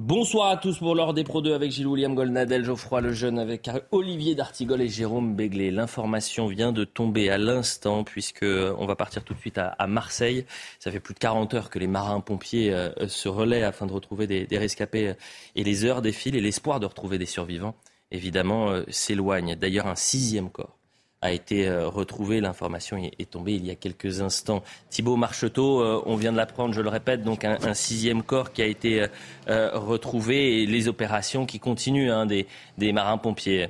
Bonsoir à tous pour l'heure des Pro 2 avec Gilles William Goldnadel, Geoffroy Lejeune avec Olivier D'Artigol et Jérôme Béglé. L'information vient de tomber à l'instant puisque on va partir tout de suite à, Marseille. Ça fait plus de 40 heures que les marins-pompiers euh, se relaient afin de retrouver des, rescapés et les heures défilent et l'espoir de retrouver des survivants évidemment euh, s'éloigne. D'ailleurs un sixième corps a été euh, retrouvé. L'information est tombée il y a quelques instants. Thibault Marcheteau, euh, on vient de l'apprendre, je le répète, donc un, sixième corps qui a été euh, retrouvé et les opérations qui continuent hein, des, marins-pompiers.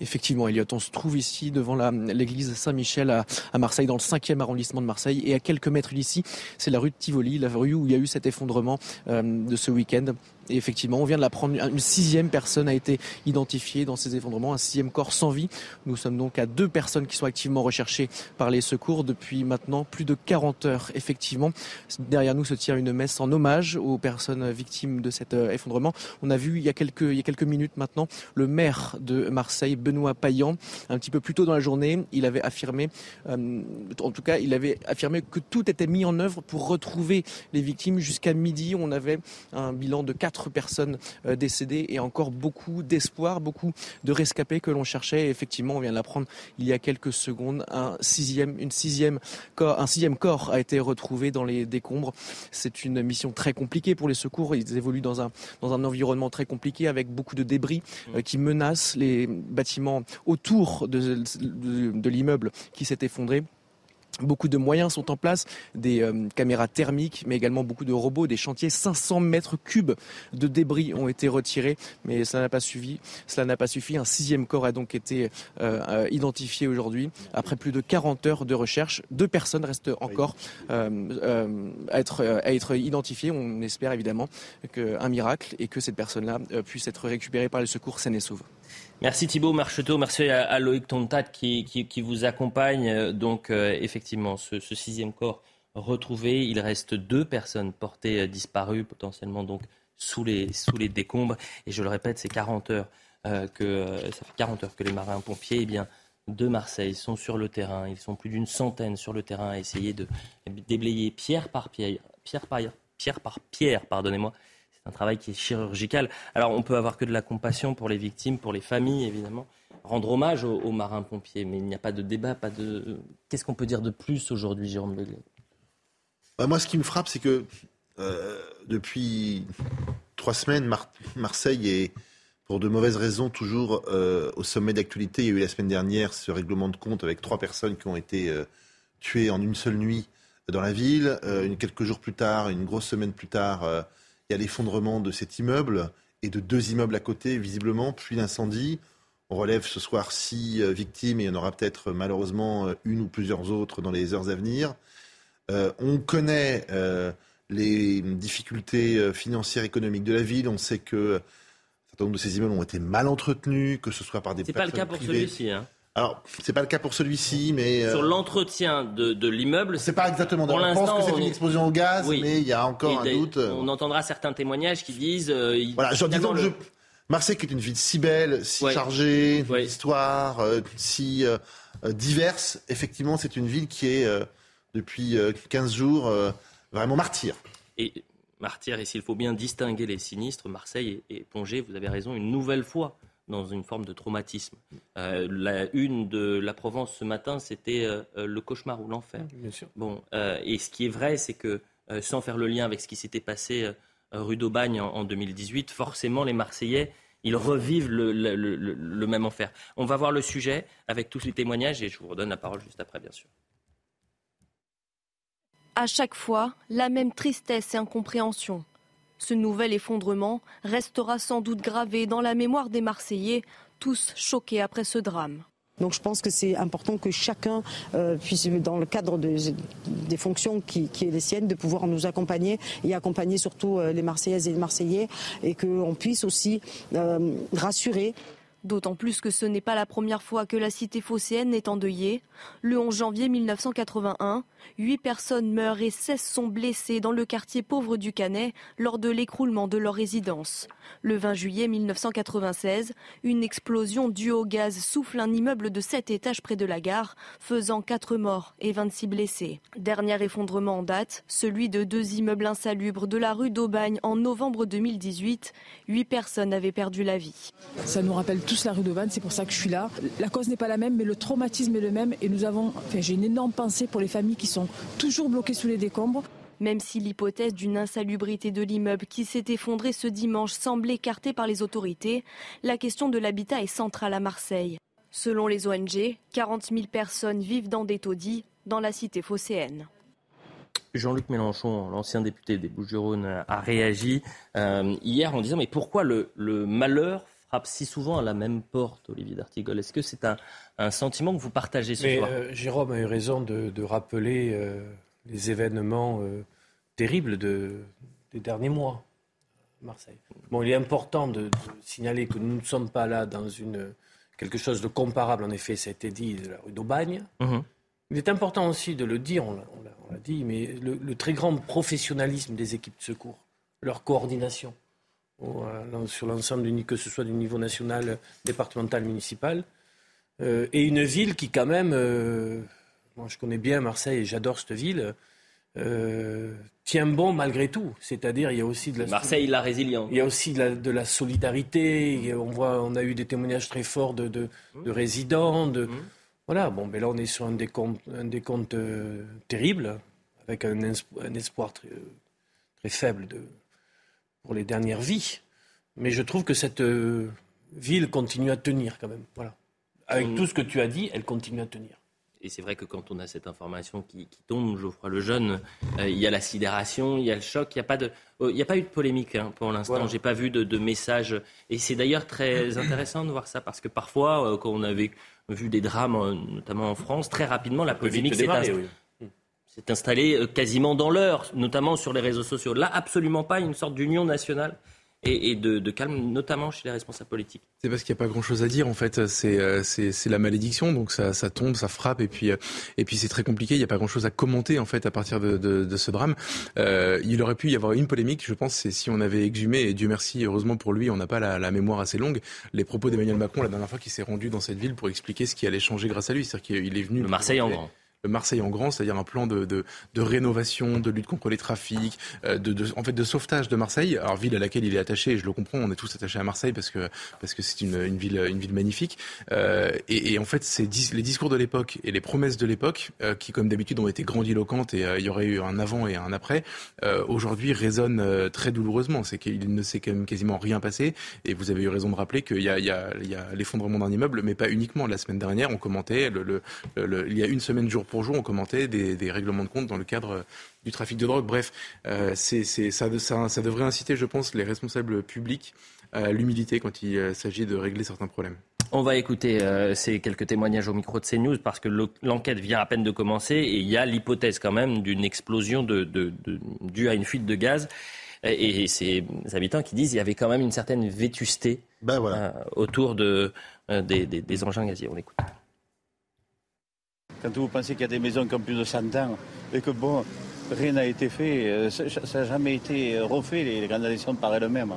Effectivement, Elliot, on se trouve ici devant l'église Saint-Michel à, à, Marseille, dans le 5e arrondissement de Marseille. Et à quelques mètres d'ici, c'est la rue de Tivoli, la rue où il y a eu cet effondrement de ce week-end. Et effectivement, on vient de l'apprendre. Une sixième personne a été identifiée dans ces effondrements, un sixième corps sans vie. Nous sommes donc à deux personnes qui sont activement recherchées par les secours depuis maintenant plus de 40 heures. Effectivement, derrière nous se tient une messe en hommage aux personnes victimes de cet euh, effondrement. On a vu il y a quelques, minutes maintenant le maire de Marseille, Benoît Payan, un petit peu plus tôt dans la journée, il avait affirmé, euh, en tout cas, il avait affirmé que tout était mis en œuvre pour retrouver les victimes. Jusqu'à midi, on avait un bilan de quatre personnes euh, décédées et encore beaucoup d'espoir, beaucoup de rescapés que l'on cherchait. effectivement, on vient de l'apprendre il y a quelques secondes, un sixième, une sixième corps, un sixième corps a été retrouvé dans les décombres. C'est une mission très compliquée pour les secours. Ils évoluent dans un, dans un environnement très compliqué avec beaucoup de débris euh, qui menacent les bâtiments autour de, de l'immeuble qui s'est effondré. Beaucoup de moyens sont en place, des euh, caméras thermiques, mais également beaucoup de robots, des chantiers. 500 mètres cubes de débris ont été retirés, mais cela n'a pas suffi. Cela n'a pas suffi. Un sixième corps a donc été euh, euh, identifié aujourd'hui. Après plus de 40 heures de recherche, deux personnes restent encore à, être, à être identifiées. On espère évidemment qu'un miracle et que cette personne-là puisse être récupérée par les secours saines et sauves. Merci Thibault Marcheteau, merci à, Loïc Tontat qui, vous accompagne. Donc euh, effectivement, ce, sixième corps retrouvé, il reste deux personnes portées euh, disparues, potentiellement donc sous les, sous les décombres. Et je le répète, c'est 40 heures euh, que ça fait 40 heures que les marins-pompiers, eh bien, de Marseille sont sur le terrain. Ils sont plus d'une centaine sur le terrain à essayer de déblayer pierre par pierre, pierre par pierre par pierre, pardonnez-moi, un travail qui est chirurgical. Alors on peut avoir que de la compassion pour les victimes, pour les familles évidemment, rendre hommage aux, marins-pompiers, mais il n'y a pas de débat, pas de. Qu'est-ce qu'on peut dire de plus aujourd'hui, Jérôme Begley bah, Moi, ce qui me frappe, c'est que euh, depuis trois semaines, Marseille est, pour de mauvaises raisons, toujours euh, au sommet d'actualité. Il y a eu la semaine dernière ce règlement de compte avec trois personnes qui ont été euh, tuées en une seule nuit dans la ville. quelques jours plus tard, une grosse semaine plus tard, il y a l'effondrement de cet immeuble et de deux immeubles à côté, visiblement, puis l'incendie. On relève ce soir six euh, victimes et il y en aura peut-être malheureusement euh, une ou plusieurs autres dans les heures à venir. Euh, on connaît les difficultés financières et économiques de la ville. On sait que un certain nombre de ces immeubles ont été mal entretenus, que ce soit par des C'est pas le cas pour celui-ci. Hein. Alors, c'est pas le cas pour celui-ci, mais euh, sur l'entretien de, de l'immeuble, c'est pas exactement. Pour on pense que c'est une explosion au gaz, mais il y a encore un doute. On entendra certains témoignages qui disent. Euh, voilà, je disons je... Marseille qui est une ville si belle, si chargée, une histoire euh, si diverse. Effectivement, c'est une ville qui est depuis 15 jours vraiment martyr. Et martyr, et s'il faut bien distinguer les sinistres, Marseille est, est plongée, vous avez raison, une nouvelle fois dans une forme de traumatisme. Euh, la une de la Provence ce matin, c'était euh, le cauchemar ou l'enfer. Bien sûr. Bon, euh, et ce qui est vrai, c'est que sans faire le lien avec ce qui s'était passé rue d'Aubagne en, 2018, forcément les Marseillais, ils revivent le, le, même enfer. On va voir le sujet avec tous les témoignages et je vous redonne la parole juste après, bien sûr. À chaque fois, la même tristesse et incompréhension. Ce nouvel effondrement restera sans doute gravé dans la mémoire des Marseillais, tous choqués après ce drame. Donc je pense que c'est important que chacun euh, puisse, dans le cadre des fonctions qui, qui, est les siennes, de pouvoir nous accompagner et accompagner surtout euh, les Marseillaises et les Marseillais et qu'on puisse aussi euh, rassurer D'autant plus que ce n'est pas la première fois que la cité phocéenne est endeuillée. Le 11 janvier 1981, huit personnes meurent et 16 sont blessées dans le quartier pauvre du Canet lors de l'écroulement de leur résidence. Le 20 juillet 1996, une explosion due au gaz souffle un immeuble de 7 étages près de la gare, faisant 4 morts et 26 blessés. Dernier effondrement en date, celui de deux immeubles insalubres de la rue d'Aubagne en novembre 2018. Huit personnes avaient perdu la vie. Tous la rue d'Aubagne, c'est pour ça que je suis là. La cause n'est pas la même, mais le traumatisme est le même. Et nous avons, enfin, j'ai une énorme pensée pour les familles qui sont toujours bloquées sous les décombres. Même si l'hypothèse d'une insalubrité de l'immeuble qui s'est effondré ce dimanche semble écartée par les autorités, la question de l'habitat est centrale à Marseille. Selon les ONG, 40 000 personnes vivent dans des taudis dans la cité phocéenne. Jean-Luc Mélenchon, l'ancien député des Bouches-du-Rhône, a réagi euh, hier en disant Mais pourquoi le malheur frappe si souvent à la même porte, Olivier d'Artigol Est-ce que c'est un, sentiment que vous partagez ce soir? euh, Jérôme a eu raison de, rappeler euh, les événements euh, terribles de, des derniers mois à Marseille. Bon, il est important de, signaler que nous ne sommes pas là dans une, quelque chose de comparable, en effet, ça a été dit, de la rue d'Aubagne. Mhm. Il est important aussi de le dire, on l'a dit, mais le très grand professionnalisme des équipes de secours, leur coordination. Euh, sur l'ensemble, que ce soit du niveau national, départemental, municipal. Euh, et une ville qui, quand même, euh, moi je connais bien Marseille et j'adore cette ville, tient bon malgré tout. C'est-à-dire, il y a aussi de la. Marseille, la résilience. Il y a aussi de la, solidarité. On, voit, on a eu des témoignages très forts de, de, résidents. De, mmh. Voilà, bon, mais là, on est sur un décompte, un décompte terrible, avec un, un espoir très, très faible de, pour les dernières vies. Mais je trouve que cette euh, ville continue à tenir quand même. Voilà. Avec tout ce que tu as dit, elle continue à tenir. Et c'est vrai que quand on a cette information qui, tombe, Geoffroy Lejeune, euh, il y a la sidération, il y a le choc, il n'y a, pas de, oh, il y a pas eu de polémique hein, pour l'instant. Je J'ai pas vu de, de message. Et c'est d'ailleurs très intéressant de voir ça parce que parfois, euh, quand on avait vu des drames, notamment en France, très rapidement, la polémique s'est c'est installé euh, quasiment dans l'heure, notamment sur les réseaux sociaux. Là, absolument pas une sorte d'union nationale et, de, calme, notamment chez les responsables politiques. C'est parce qu'il n'y a pas grand-chose à dire, en fait. C'est, euh, la malédiction, donc ça, tombe, ça frappe, et puis, euh, et puis c'est très compliqué. Il n'y a pas grand-chose à commenter, en fait, à partir de, ce drame. il aurait pu y avoir une polémique, je pense, c'est si on avait exhumé, et Dieu merci, heureusement pour lui, on n'a pas la, mémoire assez longue, les propos d'Emmanuel Macron la dernière fois qu'il s'est rendu dans cette ville pour expliquer ce qui allait changer grâce à lui. C'est-à-dire qu'il est venu... Le Marseille en grand. Marseille en grand, c'est-à-dire un plan de, de, de, rénovation, de lutte contre les trafics, euh, de, de, en fait de sauvetage de Marseille. Alors ville à laquelle il est attaché, je le comprends, on est tous attachés à Marseille parce que parce que c'est une, une, ville une ville magnifique. Euh, et, et, en fait, c'est les discours de l'époque et les promesses de l'époque euh, qui, comme d'habitude, ont été grandiloquentes et euh, il y aurait eu un avant et un après. Euh, aujourd'hui, résonnent très douloureusement. C'est qu'il ne s'est quand même quasiment rien passé. Et vous avez eu raison de rappeler qu'il y a, il y a, l'effondrement d'un immeuble, mais pas uniquement. La semaine dernière, on commentait le, il y a une semaine jour pour jour, on commentait des, règlements de compte dans le cadre du trafic de drogue. Bref, euh, c'est, ça, ça, devrait inciter, je pense, les responsables publics à l'humilité quand il euh, s'agit de régler certains problèmes. On va écouter euh, ces quelques témoignages au micro de CNews parce que l'enquête vient à peine de commencer et il y a l'hypothèse quand même d'une explosion de, due à une fuite de gaz. Et, ces habitants qui disent qu'il y avait quand même une certaine vétusté ben autour de, des, des engins gaziers. On écoute. Quand vous pensez qu'il y a des maisons qui ont plus de 100 ans et que bon, rien n'a été fait, euh, ça n'a jamais été refait, les, grandes additions par elles-mêmes.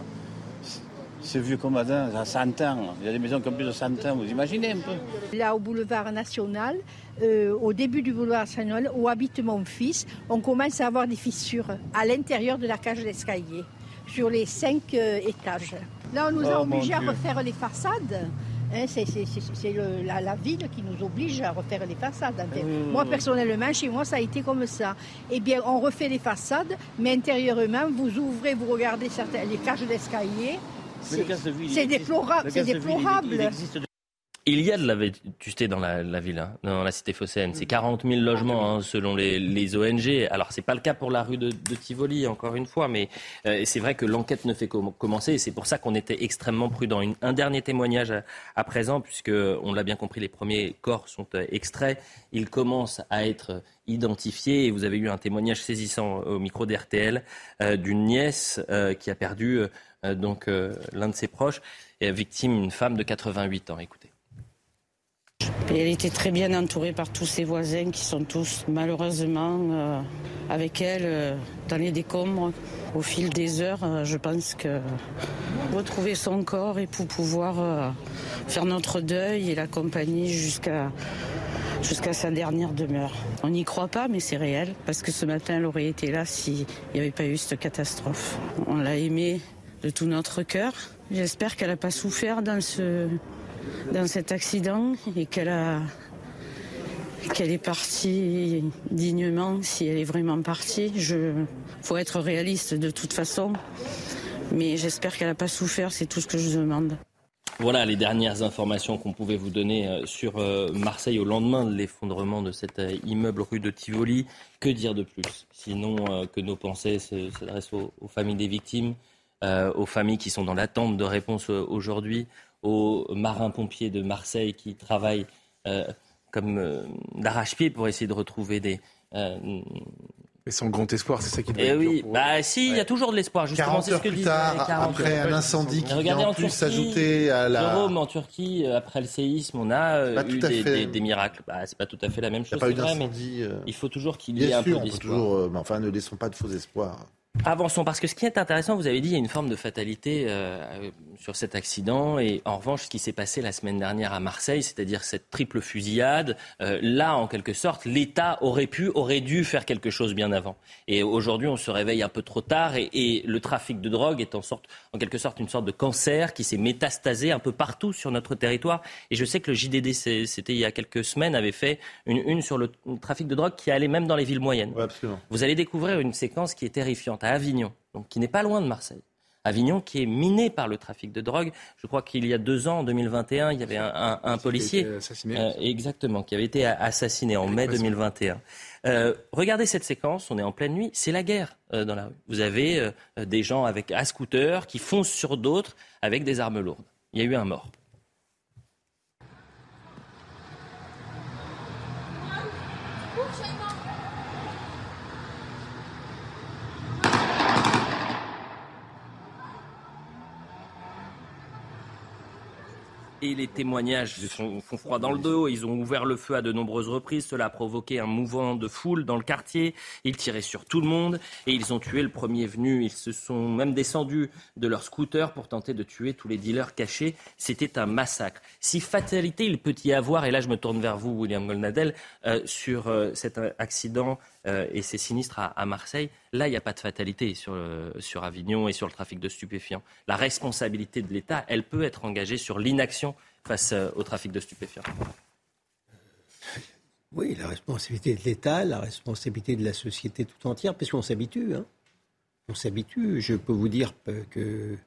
C'est vieux comme Adam, ça 100 ans. Il y a des maisons qui ont plus de 100 ans, vous imaginez un peu Là, au boulevard national, euh, au début du boulevard national, où habite mon fils, on commence à avoir des fissures à l'intérieur de la cage d'escalier, sur les cinq euh, étages. Là, on nous a oh, obligés à refaire les façades. Hein, c'est la, ville qui nous oblige à refaire les façades. Mmh. Moi, personnellement, chez moi, ça a été comme ça. Eh bien, on refait les façades, mais intérieurement, vous ouvrez, vous regardez certains, les cages d'escalier. C'est déplorable. C'est déplorable. Il y a de la vétusté dans la, ville, hein, dans la cité phocéenne. C'est 40 000 logements hein, selon les, ONG. Alors c'est pas le cas pour la rue de, Tivoli, encore une fois, mais euh, c'est vrai que l'enquête ne fait que commencer. Et c'est pour ça qu'on était extrêmement prudent. un dernier témoignage à, présent, puisque on l'a bien compris, les premiers corps sont euh, extraits. Ils commencent à être identifiés. Vous avez eu un témoignage saisissant au micro d'RTL euh, d'une nièce qui a perdu donc l'un de ses proches, et victime une femme de 88 ans. Écoutez elle était très bien entourée par tous ses voisins qui sont tous malheureusement euh, avec elle euh, dans les décombres. Au fil des heures, euh, je pense que retrouver son corps et pour pouvoir faire notre deuil et l'accompagner jusqu'à jusqu'à sa dernière demeure. On n'y croit pas, mais c'est réel, parce que ce matin, elle aurait été là s'il n'y avait pas eu cette catastrophe. On l'a aimée de tout notre cœur. J'espère qu'elle n'a pas souffert dans ce, dans cet accident et qu'elle a qu'elle est partie dignement, si elle est vraiment partie. Je faut être réaliste de toute façon, mais j'espère qu'elle n'a pas souffert. C'est tout ce que je demande. Voilà les dernières informations qu'on pouvait vous donner euh, sur euh, Marseille au lendemain de l'effondrement de cet euh, immeuble rue de Tivoli. Que dire de plus? Sinon que nos pensées s'adressent aux, aux, familles des victimes, aux familles qui sont dans l'attente de réponses aujourd'hui, aux marins-pompiers de Marseille qui travaillent euh, comme euh, d'arrache-pied pour essayer de retrouver des. Euh, mais sans grand espoir, c'est ça qui doit eh oui, bah si, il y a toujours de l'espoir. Justement, c'est ce que plus tard, après un incendie qui regardez, en, plus s'ajouter à la. Jérôme, en Turquie, après le séisme, on a eu des, miracles. Bah, c'est pas tout à fait la même chose. Il, vrai, il faut toujours qu'il y ait un peu d'espoir. Toujours, mais enfin, ne laissons pas de faux espoirs. Avançons, parce que ce qui est intéressant, vous avez dit, il y a une forme de fatalité euh, sur cet accident. Et en revanche, ce qui s'est passé la semaine dernière à Marseille, c'est-à-dire cette triple fusillade, euh, là, en quelque sorte, l'État aurait pu, aurait dû faire quelque chose bien avant. Et aujourd'hui, on se réveille un peu trop tard et, et le trafic de drogue est en, sorte, en quelque sorte une sorte de cancer qui s'est métastasé un peu partout sur notre territoire. Et je sais que le JDD, c'était il y a quelques semaines, avait fait une une sur le trafic de drogue qui allait même dans les villes moyennes. vous allez découvrir une séquence qui est terrifiante à Avignon, donc qui n'est pas loin de Marseille. Avignon qui est miné par le trafic de drogue. Je crois qu'il y a deux ans, en 2021, il y avait un, policier, euh, exactement, qui avait été assassiné en mai 2021. Euh, regardez cette séquence, on est en pleine nuit, c'est la guerre euh, dans la rue. Vous avez des gens avec à scooter qui foncent sur d'autres avec des armes lourdes. Il y a eu un mort. Et les témoignages font, froid dans le dos. Ils ont ouvert le feu à de nombreuses reprises. Cela a provoqué un mouvement de foule dans le quartier. Ils tiraient sur tout le monde et ils ont tué le premier venu. Ils se sont même descendus de leur scooter pour tenter de tuer tous les dealers cachés. C'était un massacre. Si fatalité il peut y avoir, et là je me tourne vers vous, William Golnadel, euh, sur euh, cet accident euh, et ces sinistres à, Marseille, là, il n'y a pas de fatalité sur, sur Avignon et sur le trafic de stupéfiants. La responsabilité de l'État, elle peut être engagée sur l'inaction face euh, au trafic de stupéfiants. Oui, la responsabilité de l'État, la responsabilité de la société tout entière, parce qu'on s'habitue. Hein. On s'habitue. Je peux vous dire que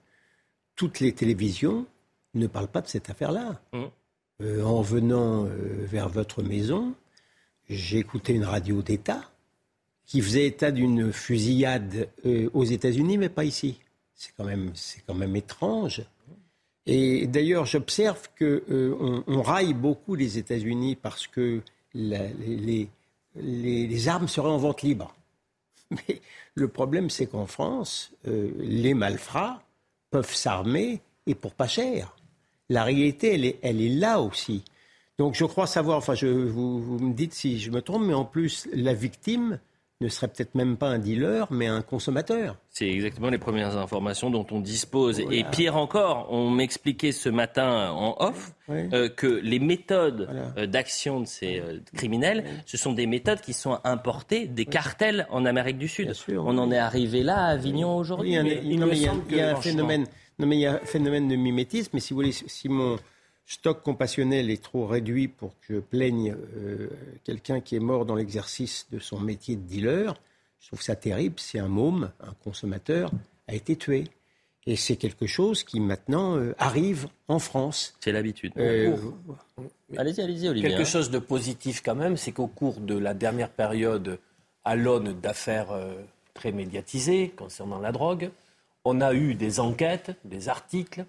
toutes les télévisions ne parlent pas de cette affaire-là. Mmh. Euh, en venant vers votre maison, j'ai écouté une radio d'État qui faisait état d'une fusillade euh, aux États-Unis, mais pas ici. C'est quand même, c'est quand même étrange. Et d'ailleurs, j'observe que euh, on, raille beaucoup les États-Unis parce que les, armes seraient en vente libre. Mais le problème, c'est qu'en France, euh, les malfrats peuvent s'armer et pour pas cher. La réalité, elle est, là aussi. Donc je crois savoir, enfin je, vous, me dites si je me trompe, mais en plus la victime ne serait peut-être même pas un dealer, mais un consommateur. C'est exactement les premières informations dont on dispose. Et pire encore, on m'expliquait ce matin en off euh, que les méthodes euh, d'action de ces euh, criminels, ce sont des méthodes qui sont importées des cartels en Amérique du Sud. on en est arrivé là à Avignon aujourd'hui. il y a un phénomène. Non, mais il y a un phénomène de mimétisme. Mais si vous voulez, si mon, stock compassionnel est trop réduit pour que je plaigne euh, quelqu'un qui est mort dans l'exercice de son métier de dealer. Je trouve ça terrible si un môme, un consommateur, a été tué. Et c'est quelque chose qui maintenant euh, arrive en France. C'est l'habitude. Euh, Allez-y, allez-y, Olivier. Quelque hein. chose de positif quand même, c'est qu'au cours de la dernière période, à l'aune d'affaires euh, très médiatisées concernant la drogue, on a eu des enquêtes, des articles,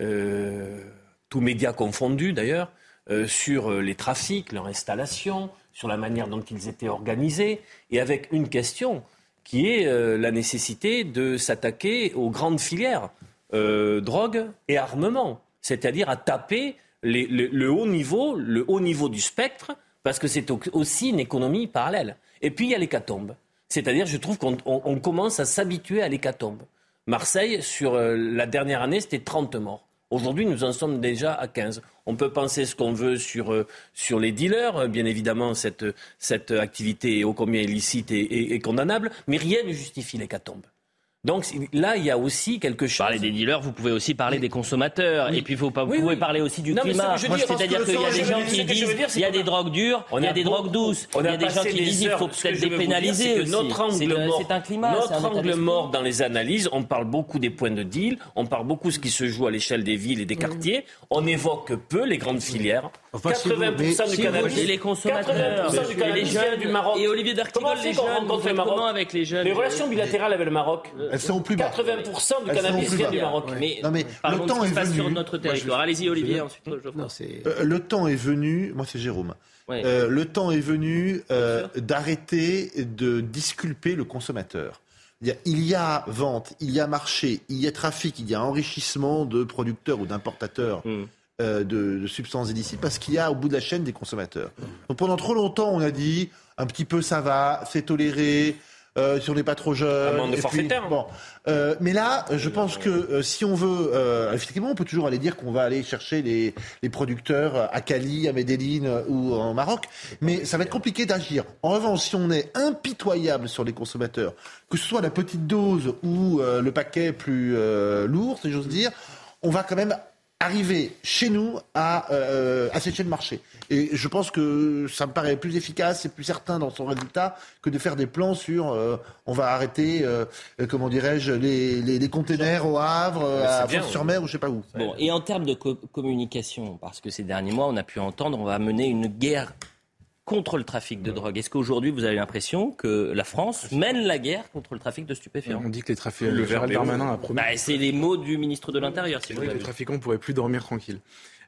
euh, tous médias confondus d'ailleurs, euh, sur euh, les trafics, leur installation, sur la manière dont ils étaient organisés, et avec une question qui est euh, la nécessité de s'attaquer aux grandes filières, drogue et armement, c'est-à-dire à taper le, haut niveau, le haut niveau du spectre, parce que c'est au- aussi une économie parallèle. Et puis il y a l'hécatombe, c'est-à-dire je trouve qu'on on- on commence à s'habituer à l'hécatombe. Marseille, sur la dernière année, c'était 30 morts. Aujourd'hui, nous en sommes déjà à 15. On peut penser ce qu'on veut sur, euh, sur les dealers. Euh, Bien évidemment, cette, cette activité est ô combien illicite et, et- et condamnable, mais rien ne justifie l'hécatombe. Donc là, il y a aussi quelque chose. Parler des dealers, vous pouvez aussi parler des consommateurs. Et puis vous, pas- vous Oui, pouvez oui. parler aussi du Non, mais climat. C'est-à-dire qu'il y a des gens qui disent il y a des drogues dures, on il y a des drogues douces. on Il y a des gens qui disent il faut peut-être dépénaliser. Notre angle le- mort, dans les analyses, on parle beaucoup des points de deal, on parle beaucoup de ce qui se joue à l'échelle des villes et des quartiers, on évoque peu les grandes filières. Enfin, si vous- 80% mais du cannabis. Et les consommateurs, 80% du cannabis vient du Maroc. Et Olivier Comment Dartigol, les jeunes, comment avec les jeunes Les relations bilatérales avec le Maroc, Elles sont au plus bas. 80% du Elles cannabis vient du Maroc. Mais, Non, mais le temps est venu. sur notre territoire. Allez-y, Olivier, ensuite Geoffroy. Non, c'est- Euh, le temps est venu, moi c'est Jérôme, Ouais. Euh, le temps est venu euh, d'arrêter de disculper le consommateur. Il y, a, il y a vente, il y a marché, il y a trafic, il y a enrichissement de producteurs ou d'importateurs Mm. euh, de, de substances illicites parce qu'il y a au bout de la chaîne des consommateurs. Donc pendant trop longtemps, on a dit un petit peu ça va, c'est toléré. Euh, si on n'est pas trop jeune. Amende et puis, forfaitaire. bon. Euh, mais là, je pense que euh, si on veut, euh, effectivement, on peut toujours aller dire qu'on va aller chercher les, les producteurs à Cali, à Medellin euh, ou en Maroc, mais ça va être compliqué d'agir. En revanche, si on est impitoyable sur les consommateurs, que ce soit la petite dose ou euh, le paquet plus euh, lourd, si j'ose dire, on va quand même arriver chez nous à euh, assécher le marché. Et je pense que ça me paraît plus efficace et plus certain dans son résultat que de faire des plans sur euh, on va arrêter, euh, comment dirais-je, les, les, les containers au Havre, à bien, Fos-sur-Mer ou je sais pas où. Bon, et en termes de co- communication, parce que ces derniers mois, on a pu entendre, on va mener une guerre contre le trafic de drogue. Est-ce qu'aujourd'hui, vous avez l'impression que la France mène la guerre contre le trafic de stupéfiants On dit que les trafiquants, Le Gérald Darmanin a promis bah, C'est les mots du ministre de l'Intérieur, si vous que voulez. les trafiquants ne pourraient plus dormir tranquille.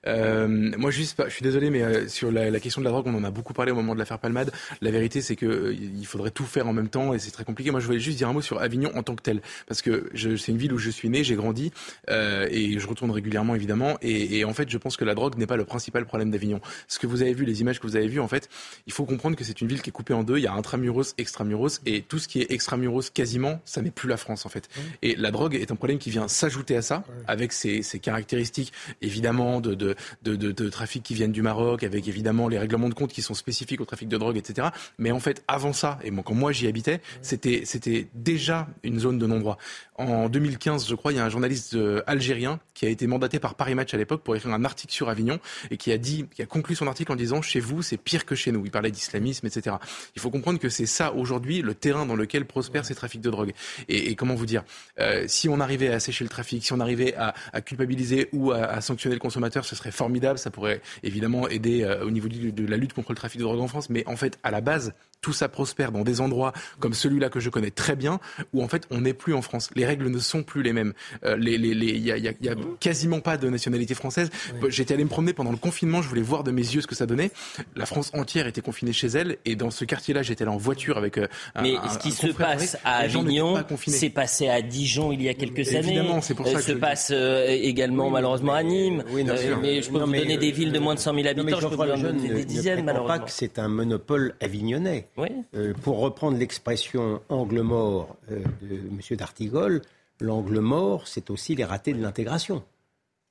Euh, moi, juste, je suis désolé, mais euh, sur la, la question de la drogue, on en a beaucoup parlé au moment de l'affaire Palmade. La vérité, c'est que euh, il faudrait tout faire en même temps, et c'est très compliqué. Moi, je voulais juste dire un mot sur Avignon en tant que tel, parce que c'est une ville où je suis né, j'ai grandi, euh, et je retourne régulièrement, évidemment. Et, et en fait, je pense que la drogue n'est pas le principal problème d'Avignon. Ce que vous avez vu, les images que vous avez vues, en fait, il faut comprendre que c'est une ville qui est coupée en deux. Il y a intramuros, extramuros, et tout ce qui est extramuros, quasiment, ça n'est plus la France, en fait. Et la drogue est un problème qui vient s'ajouter à ça, avec ses, ses caractéristiques, évidemment, de, de, de, de, de trafic qui viennent du Maroc, avec évidemment les règlements de compte qui sont spécifiques au trafic de drogue, etc. Mais en fait, avant ça, et moi, quand moi j'y habitais, c'était, c'était déjà une zone de non-droit. En 2015, je crois, il y a un journaliste euh, algérien qui a été mandaté par Paris Match à l'époque pour écrire un article sur Avignon et qui a dit, qui a conclu son article en disant chez vous, c'est pire que chez nous. Il parlait d'islamisme, etc. Il faut comprendre que c'est ça aujourd'hui le terrain dans lequel prospèrent ces trafics de drogue. Et, et comment vous dire, euh, si on arrivait à assécher le trafic, si on arrivait à, à culpabiliser ou à, à sanctionner le consommateur, ce serait formidable. Ça pourrait évidemment aider euh, au niveau de la lutte contre le trafic de drogue en France. Mais en fait, à la base, tout ça prospère dans des endroits comme celui-là que je connais très bien, où en fait on n'est plus en France. Les règles ne sont plus les mêmes. Euh, les, les, les, il y a, il y a- il y a quasiment pas de nationalité française. J'étais allé me promener pendant le confinement, je voulais voir de mes yeux ce que ça donnait. La France entière était confinée chez elle, et dans ce quartier-là, j'étais là en voiture avec euh, un, Mais un- ce qui un se passe à Avignon, pas c'est passé à Dijon il y a quelques années. Évidemment, c'est pour ça Euh, que se je passe euh, également Oui, malheureusement à Nîmes. oui, non, Euh, mais je peux Non, vous mais, donner des euh, villes de moins de 100 000 Non, mais habitants. je peux vous donner ne, des dizaines malheureusement. pas que c'est un monopole avignonnais. Oui. Euh, pour reprendre l'expression angle mort euh, de M. D'Artigol, l'angle mort, c'est aussi les ratés de l'intégration.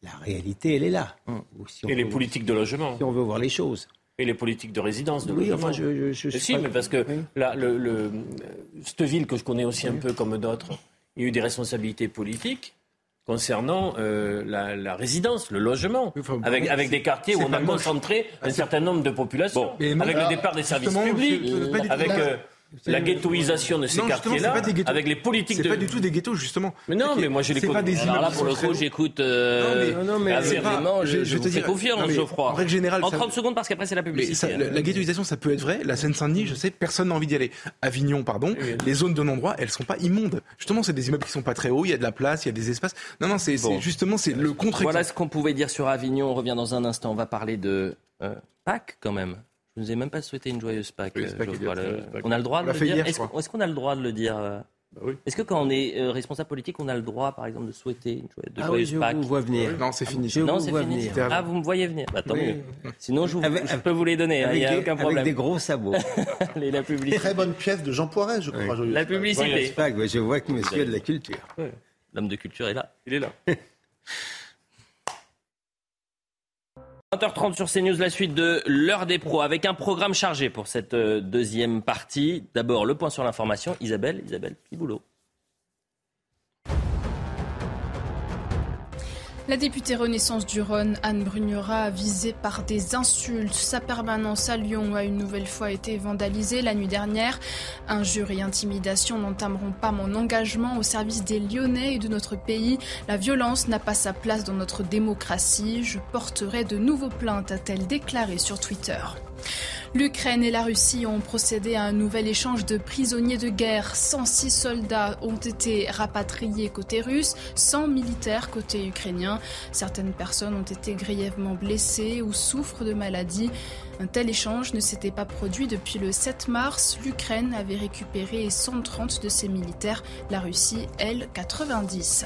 La réalité, elle est là. Si on Et les veut- politiques de logement. Si on veut voir les choses. Et les politiques de résidence. De Oui, logement. enfin, je, je, je Mais suis si, pas- mais parce que Oui. là, le, le- cette ville que je connais aussi un peu comme d'autres, il y a eu des responsabilités politiques concernant euh, la, la résidence, le logement, Oui, enfin, avec, avec des quartiers où on a concentré un c'est- certain nombre de populations, avec alors, le départ des services publics, avec, euh, la ghettoisation de ces quartiers-là, avec les politiques de... C'est pas du tout des ghettos, justement. Mais non, mais moi, je les pas des Alors là, pour le coup, j'écoute... Euh... Non, mais, je, te fais confiance, Geoffroy. En règle générale... En 30 secondes, parce qu'après, c'est la publicité. La ghettoisation, ça peut être vrai. La Seine-Saint-Denis, je sais, personne n'a envie d'y aller. Avignon, pardon, les zones de non-droit, elles sont pas immondes. Justement, c'est des immeubles qui sont pas très hauts, il y a de la place, il y a des espaces. Non, non, c'est justement, c'est le contre Voilà ce qu'on pouvait dire sur Avignon. On revient dans un instant. On va parler de euh, Pâques, quand même. Je ne vous ai même pas souhaité une joyeuse Pâques. Euh, on a le droit de le dire. Est-ce qu'on a le droit de le dire euh, bah oui. Est-ce que quand on est euh, responsable politique, on a le droit, par exemple, de souhaiter une joyeuse, de ah oui, je Pâques vous vois venir. Non, c'est fini. Je non, c'est fini. Venir. Ah, vous me voyez venir. Bah, tant oui. mieux. Sinon, je, vous, avec, je, peux vous les donner. Il hein, n'y a aucun problème. Avec des gros sabots. Les, la publicité. Très bonne pièce de Jean Poiret, je crois. La publicité. Pâques, je vois que monsieur a de la culture. L'homme de culture est là. Il est là. 20h30 sur CNews, la suite de l'heure des pros avec un programme chargé pour cette euh, deuxième partie. D'abord, le point sur l'information. Isabelle, Isabelle Piboulot. La députée Renaissance du Rhône, Anne Brugnera, visée par des insultes. Sa permanence à Lyon a une nouvelle fois été vandalisée la nuit dernière. Injures et intimidations n'entameront pas mon engagement au service des Lyonnais et de notre pays. La violence n'a pas sa place dans notre démocratie. Je porterai de nouveaux plaintes, a-t-elle déclaré sur Twitter. L'Ukraine et la Russie ont procédé à un nouvel échange de prisonniers de guerre. 106 soldats ont été rapatriés côté russe, 100 militaires côté ukrainien. Certaines personnes ont été grièvement blessées ou souffrent de maladies. Un tel échange ne s'était pas produit depuis le 7 mars. L'Ukraine avait récupéré 130 de ses militaires, la Russie, elle, 90.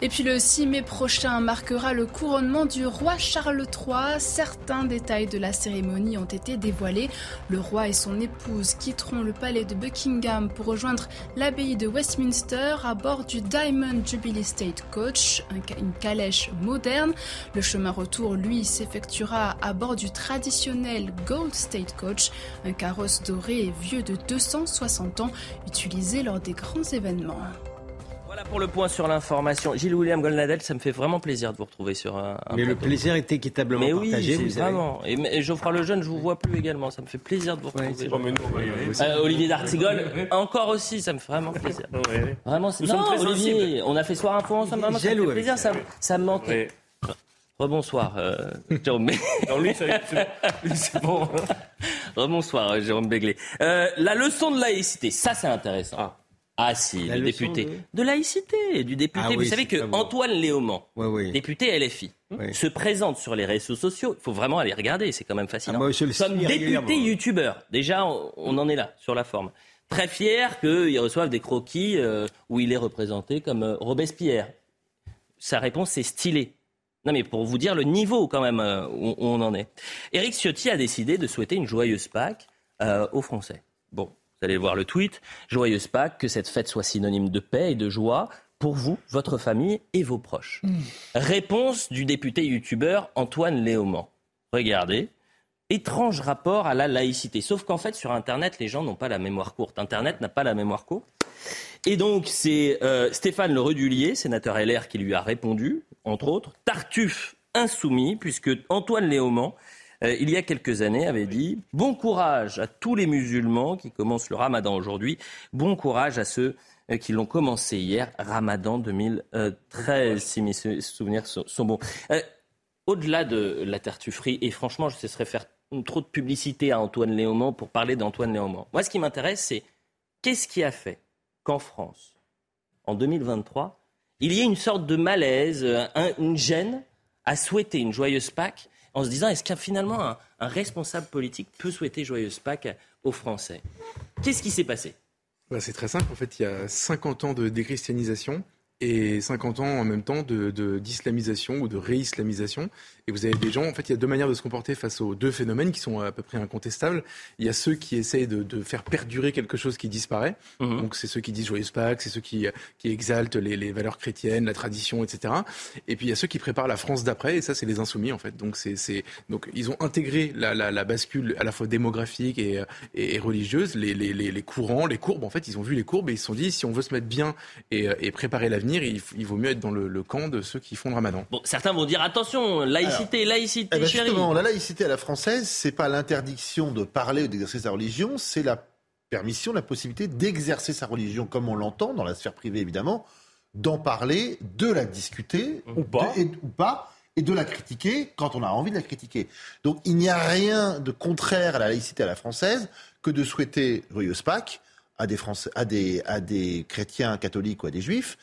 Et puis le 6 mai prochain marquera le couronnement du roi Charles III. Certains détails de la cérémonie ont été dévoilés. Le roi et son épouse quitteront le palais de Buckingham pour rejoindre l'abbaye de Westminster à bord du Diamond Jubilee State Coach, une calèche moderne. Le chemin retour, lui, s'effectuera à bord du traditionnel Gold State Coach, un carrosse doré et vieux de 260 ans utilisé lors des grands événements. Voilà pour le point sur l'information. Gilles William Golnadel, ça me fait vraiment plaisir de vous retrouver sur un. un mais le plaisir est équitablement mais oui, partagé. Vous vraiment. Et, et Geoffroy Lejeune, je vous vois plus également. Ça me fait plaisir de vous retrouver. euh, Olivier D'Artigol, encore aussi, ça me fait vraiment plaisir. Vraiment, c'est non, Olivier, on a fait soir info ensemble. Vraiment, ça me fait plaisir. Ça, ça me manquait. Rebonsoir, euh, Jérôme Non, lui, c'est bon. Rebonsoir, Jérôme Béglé. Euh, la leçon de laïcité, ça c'est intéressant. Ah. Ah si, le député. De... laïcité, du député. Ah Vous savez que Antoine Léaumont, député LFI, se présente sur les réseaux sociaux. Il faut vraiment aller regarder, c'est quand même fascinant. Ah, Comme député youtubeur. Déjà, on, en est là, sur la forme. Très fier qu'il reçoive des croquis euh, où il est représenté comme euh, Robespierre. Sa réponse, c'est stylé. Non mais pour vous dire le niveau quand même euh, où, on en est. Éric Ciotti a décidé de souhaiter une joyeuse Pâques aux Français. Bon, vous allez voir le tweet. Joyeuse Pâques, que cette fête soit synonyme de paix et de joie pour vous, votre famille et vos proches. Hmm. Réponse du député youtubeur Antoine Léaumont. Regardez. Étrange rapport à la laïcité. Sauf qu'en fait, sur Internet, les gens n'ont pas la mémoire courte. Internet n'a pas la mémoire courte. Et donc, c'est euh, Stéphane Le Redulier, sénateur LR, qui lui a répondu, entre autres. Tartuffe insoumis, puisque Antoine Léaumont euh, il y a quelques années, avait dit Bon courage à tous les musulmans qui commencent le ramadan aujourd'hui, bon courage à ceux euh, qui l'ont commencé hier, ramadan 2013, si mes souvenirs sont bons. Euh, au-delà de la tartufferie, et franchement, je cesserai faire trop de publicité à Antoine Léaumont pour parler d'Antoine Léaumont. Moi, ce qui m'intéresse, c'est qu'est-ce qui a fait qu'en France, en 2023, il y ait une sorte de malaise, une gêne à souhaiter une joyeuse Pâques en se disant est-ce qu'un finalement un, responsable politique peut souhaiter joyeuse Pâques aux Français? Qu'est-ce qui s'est passé? Bah, C'est très simple. En fait, il y a 50 ans de déchristianisation et 50 ans en même temps de, d'islamisation ou de réislamisation. Et vous avez des gens, en fait, il y a deux manières de se comporter face aux deux phénomènes qui sont à peu près incontestables. Il y a ceux qui essayent de, faire perdurer quelque chose qui disparaît. Mhm. Donc, c'est ceux qui disent Joyeuse Pâques, c'est ceux qui, qui exaltent les, valeurs chrétiennes, la tradition, etc. Et puis, il y a ceux qui préparent la France d'après, et ça, c'est les insoumis, en fait. Donc, c'est, c'est, donc ils ont intégré la, la, bascule à la fois démographique et, et, religieuse, les, les, les, courants, les courbes. En fait, ils ont vu les courbes et ils se sont dit, si on veut se mettre bien et, et préparer l'avenir, il, il, vaut mieux être dans le, camp de ceux qui font le ramadan. Bon, certains vont dire, attention, laïcité laïcité, laïcité, eh ben la laïcité à la française, c'est pas l'interdiction de parler ou d'exercer sa religion, c'est la permission, la possibilité d'exercer sa religion comme on l'entend dans la sphère privée évidemment, d'en parler, de la discuter Ou pas. de- et, ou pas, et de la critiquer quand on a envie de la critiquer. Donc il n'y a rien de contraire à la laïcité à la française que de souhaiter joyeuse Pâques à des, Français, à des, à des chrétiens catholiques ou à des juifs,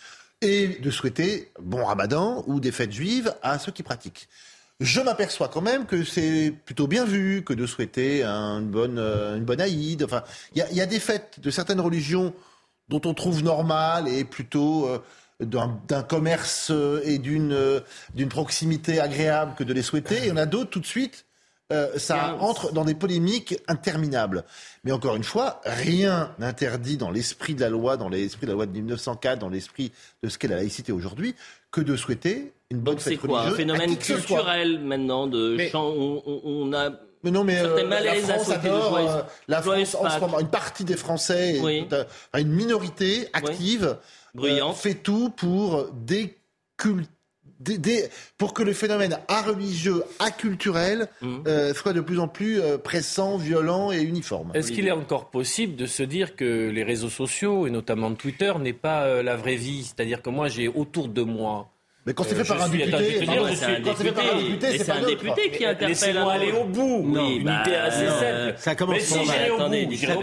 et de souhaiter bon ramadan ou des fêtes juives à ceux qui pratiquent. Je m'aperçois quand même que c'est plutôt bien vu que de souhaiter un- une bonne, euh, une bonne Aïd. Enfin, il y a, des fêtes de certaines religions dont on trouve normal et plutôt euh, d'un commerce et d'une euh, d'une proximité agréable que de les souhaiter. Et en a d'autres tout de suite. Euh, ça entre dans des polémiques interminables. Mais encore une fois, rien n'interdit dans l'esprit de la loi, dans l'esprit de la loi de 1904, dans l'esprit de ce qu'est la laïcité aujourd'hui, que de souhaiter une bonne Donc c'est fête quoi Un phénomène culturel maintenant de Mais- chant, on, on- a Mais non, mais certains euh, la malaises à France adore, euh, la France en ce moment, une partie des Français, Oui. euh, une minorité active, Bruyante. euh, fait tout pour décul- pour que le phénomène à religieux, à culturel, Mhm. euh, soit de plus en plus euh, pressant, violent et uniforme. Est-ce qu'il est encore possible de se dire que les réseaux sociaux, et notamment Twitter, n'est pas euh, la vraie vie? C'est-à-dire que moi, j'ai autour de moi. Mais quand c'est Euh, fait par je un député, je je c'est un quand c'est fait par un député, c'est pas un député qui interpelle. Laissez-moi aller au bout. Oui, Une bah, idée assez non, simple. euh, Ça commence Mais si trop mal. j'irai au Attendez, euh,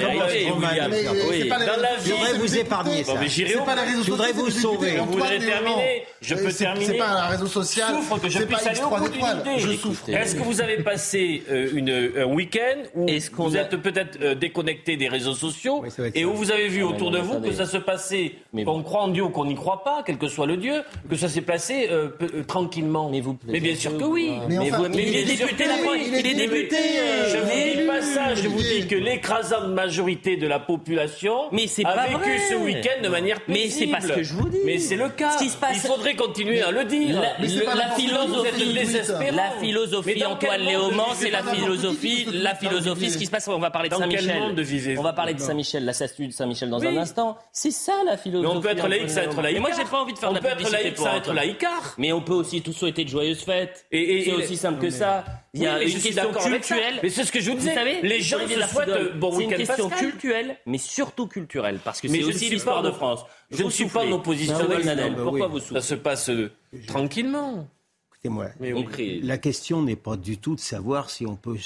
Dans la vie, je voudrais vous épargner ça. Je voudrais vous sauver. Voudrez Antoine terminer? Je Euh, peux terminer. C'est pas un réseau social. souffre que je puisse aller au X3 bout d'une idée. Je souffre. Est-ce que vous avez passé euh, une, un week-end où vous êtes peut-être euh, déconnecté des réseaux sociaux et où vous avez vu Ah, autour de vous que ça se passait, qu'on croit en Dieu ou qu'on n'y croit pas, quel que soit le Dieu, que ça s'est passé euh, euh, tranquillement Mais vous Mais bien sûr que oui. Mais Mais, enfin, vous, mais il il est député, sûr la que fois, oui, il est il est député. député, Je euh, vous dis pas ça, je vous dis que l'écrasante majorité de la population Mais c'est a pas vécu vrai. ce week-end de manière Mais c'est pas ce que je vous dis. Mais c'est le cas. Ce qui se passe- Il faudrait continuer à le dire. La, le- la philosophie, la philosophie Antoine Léaumont, c'est la philosophie, la philosophie. Ce qui se passe, on va parler de Saint-Michel. On va parler de Saint-Michel, la statue de Saint-Michel dans un instant. C'est ça la Mais philosophie. on peut être laïque sans être. Mais moi, j'ai pas envie de faire de la peut être publicité laïque pour sans être Antoine. Mais on peut aussi tous souhaiter de joyeuses fêtes. Et- et- c'est aussi simple que ça. Il y a Oui, une question ça. culturelle. Mais c'est ce que je vous Vous disais. savez, les gens se souhaitent bon C'est une question pascal. culturelle, mais surtout culturelle, parce que Mais c'est aussi suis l'histoire pas de en- France. je Vous ne suis pas en opposition ça. Nadal, pourquoi vous Ça soufflez se passe euh, tranquillement. Écoutez-moi, Mais On oui. crie. la question n'est pas du tout de savoir si on peut.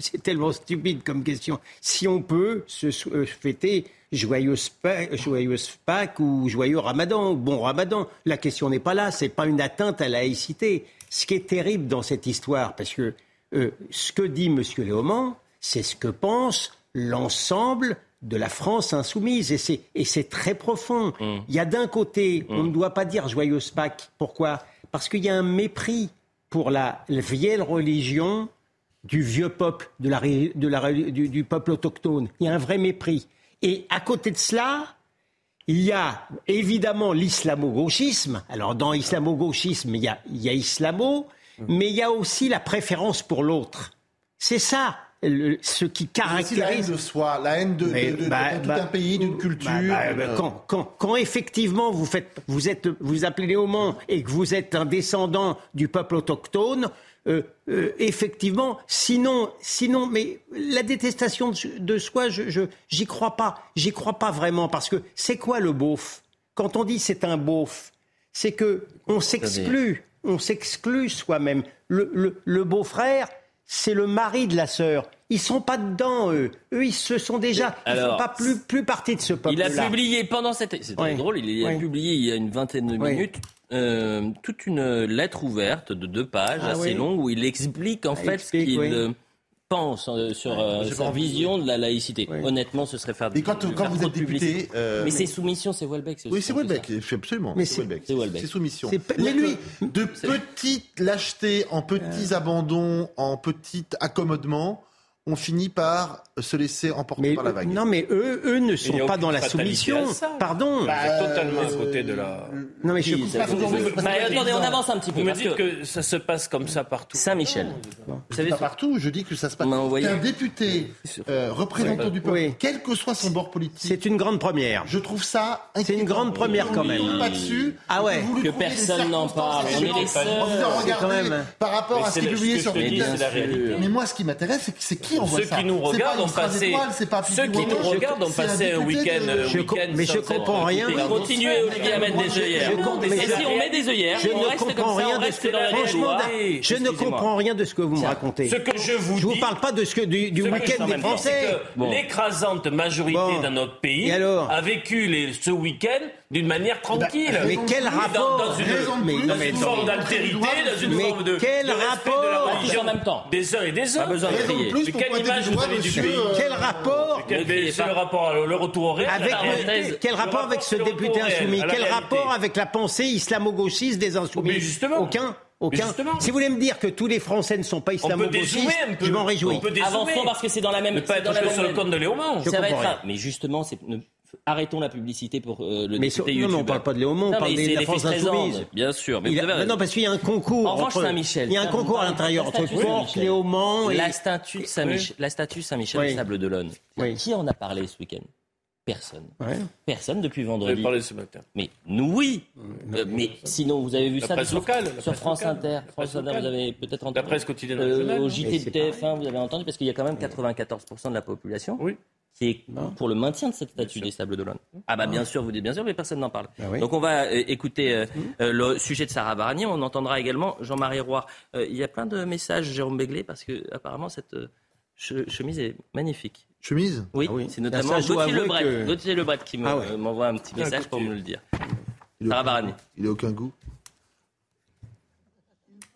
C'est tellement stupide comme question. Si on peut se euh, fêter joyeuse Pâques, joyeuse Pâques ou joyeux Ramadan, ou bon Ramadan, la question n'est pas là. C'est pas une atteinte à la laïcité. Ce qui est terrible dans cette histoire, parce que euh, ce que dit M. Léaumont, c'est ce que pense l'ensemble de la France insoumise. Et c'est, très profond. Il y a d'un côté, on ne doit pas dire joyeuse Pâques. Pourquoi? Parce qu'il y a un mépris pour la vieille religion du vieux peuple, de la, de la du, du peuple autochtone. Il y a un vrai mépris. Et à côté de cela, il y a évidemment l'islamo-gauchisme. Alors dans islamo-gauchisme, il y a, il y a islamo, mais il y a aussi la préférence pour l'autre. C'est ça le- ce qui aussi la haine caractérise de soi, la haine de, de- mais, de- de bah, tout bah, un pays, d'une culture. bah, bah, euh, quand, quand, quand effectivement vous faites, vous êtes, vous appelez Léaumont et que vous êtes un descendant du peuple autochtone, euh, euh, effectivement, sinon, sinon, mais la détestation de, de soi, je, j'y crois pas, j'y crois pas vraiment, parce que c'est quoi le beauf? Quand on dit c'est un beauf, c'est que on s'exclut, on s'exclut soi-même. Le, le, le beau-frère, c'est le mari de la sœur. Ils sont pas dedans, eux. Eux, ils se sont déjà, ils Alors, font pas plus, plus partie de ce Il peuple-là. a publié pendant cette. C'est Ouais. drôle, il a publié il y a une vingtaine de minutes euh, toute une lettre ouverte de deux pages Ah assez oui. longue où il explique en Ah, fait explique, ce qu'il oui. euh, pense euh, sur euh, pas sa de- vision de la laïcité. Oui. Honnêtement, ce serait faire. Et quand, vous êtes député. euh, mais c'est soumission, c'est Welbeck. Oui, c'est Welbeck, absolument. Mais c'est Welbeck. c'est soumission. Mais lui- de petites lâchetés, en petits abandons, en petits accommodements, on finit par se laisser emporter Mais, par la vague. non, mais eux, eux ne sont pas dans la soumission. Pardon. Bah, C'est totalement à euh, côté de la. non, mais je pas vous- vous- bah, attendez, on avance un petit peu. Vous me parce dites que que ça se passe comme ça partout. Saint-Michel. Vous savez, Pas partout, je dis que ça se passe. On m'a envoyé- Qu'un député euh, représentant Oui. du peuple, Oui. quel que soit son bord politique, C'est une grande première. je trouve ça C'est une grande première quand On ne même. pas dessus. Ah ouais. Que personne n'en parle. On est les seuls. C'est par rapport à ce c'est qui est publié sur Twitter. c'est. Mais moi, ce qui m'intéresse, c'est c'est qui on voit ceux ça. qui nous regardent ont passé, ceux qui nous regardent ont passé un week-end, de- euh, week-end mais je comprends rien. Continuez Olivier à mettre des œillères. Et si on met des œillères, Je on ne reste comprends comme ça, rien on de reste ce que dans la franchement, loi. je ne comprends rien de ce que vous me racontez. Ce que je vous Je vous dis- parle pas de ce que du, du week-end des dis, Français. L'écrasante majorité dans notre pays a vécu ce week-end d'une manière tranquille. Mais quel Et dans- rapport dans une, mais- dans mais une attends. forme d'altérité, dans une Mais forme de, quel de respect de la rapport religion en même temps des uns et des autres. Pas besoin de crier. Mais Plus quelle image vous avez du pays euh, Quel rapport Quel- mais C'est le rapport, au- le retour au réel. Quel rapport avec ce député insoumis Quel rapport avec la pensée islamo-gauchiste des insoumis Mais justement. Aucun. Aucun. Si vous voulez me dire que tous les Français ne sont pas islamo-gauchistes, je m'en réjouis. On peut. Avançons parce que c'est dans la même. Ne pas être dans la même sur le compte de Léo Mange. Ça va être Mais justement, c'est arrêtons la publicité pour euh, le Mais député sur- non, mais on parle pas de Léo Monde, on Non, parle de la France insoumise. Bien sûr, mais Il vous a- avez mais raison. non, parce qu'il y a un concours. En revanche, Saint-Michel. Il y a un concours à l'intérieur entre statue Corse, Saint-Michel. Léo Mans et. La statue Saint-Michel, la statue Saint-Michel Oui. Sable d'Olonne. Oui. Qui en a parlé ce week-end? Personne. Ouais. Personne depuis Vous avez vendredi. parlé ce matin. Mais nous, oui. Euh, mais sinon, vous avez vu La ça presse sur, locale, France locale. Inter. La France presse Inter, vous avez peut-être entendu. La presse quotidienne Euh, au JT de TF1, vous avez entendu, parce qu'il y a quand même 94% de la population qui est pour le maintien de cette statue des Sables d'Olonne. Ah bah bien sûr, vous dites bien sûr, mais personne n'en parle. Ah oui. Donc on va euh, écouter euh, euh, le sujet de Sarah Barnier. On entendra également Jean-Marie Roy. Euh, il y a plein de messages, Jérôme Béglé, parce que apparemment cette euh, che- chemise est magnifique. Chemise? Oui, Ah oui. c'est Ah, notamment Gauthier Lebret, que- Gauthier Lebret qui me- Ah ouais. m'envoie un petit Bien, message pour me le dire. Il Sarah Barnier. Il a aucun goût?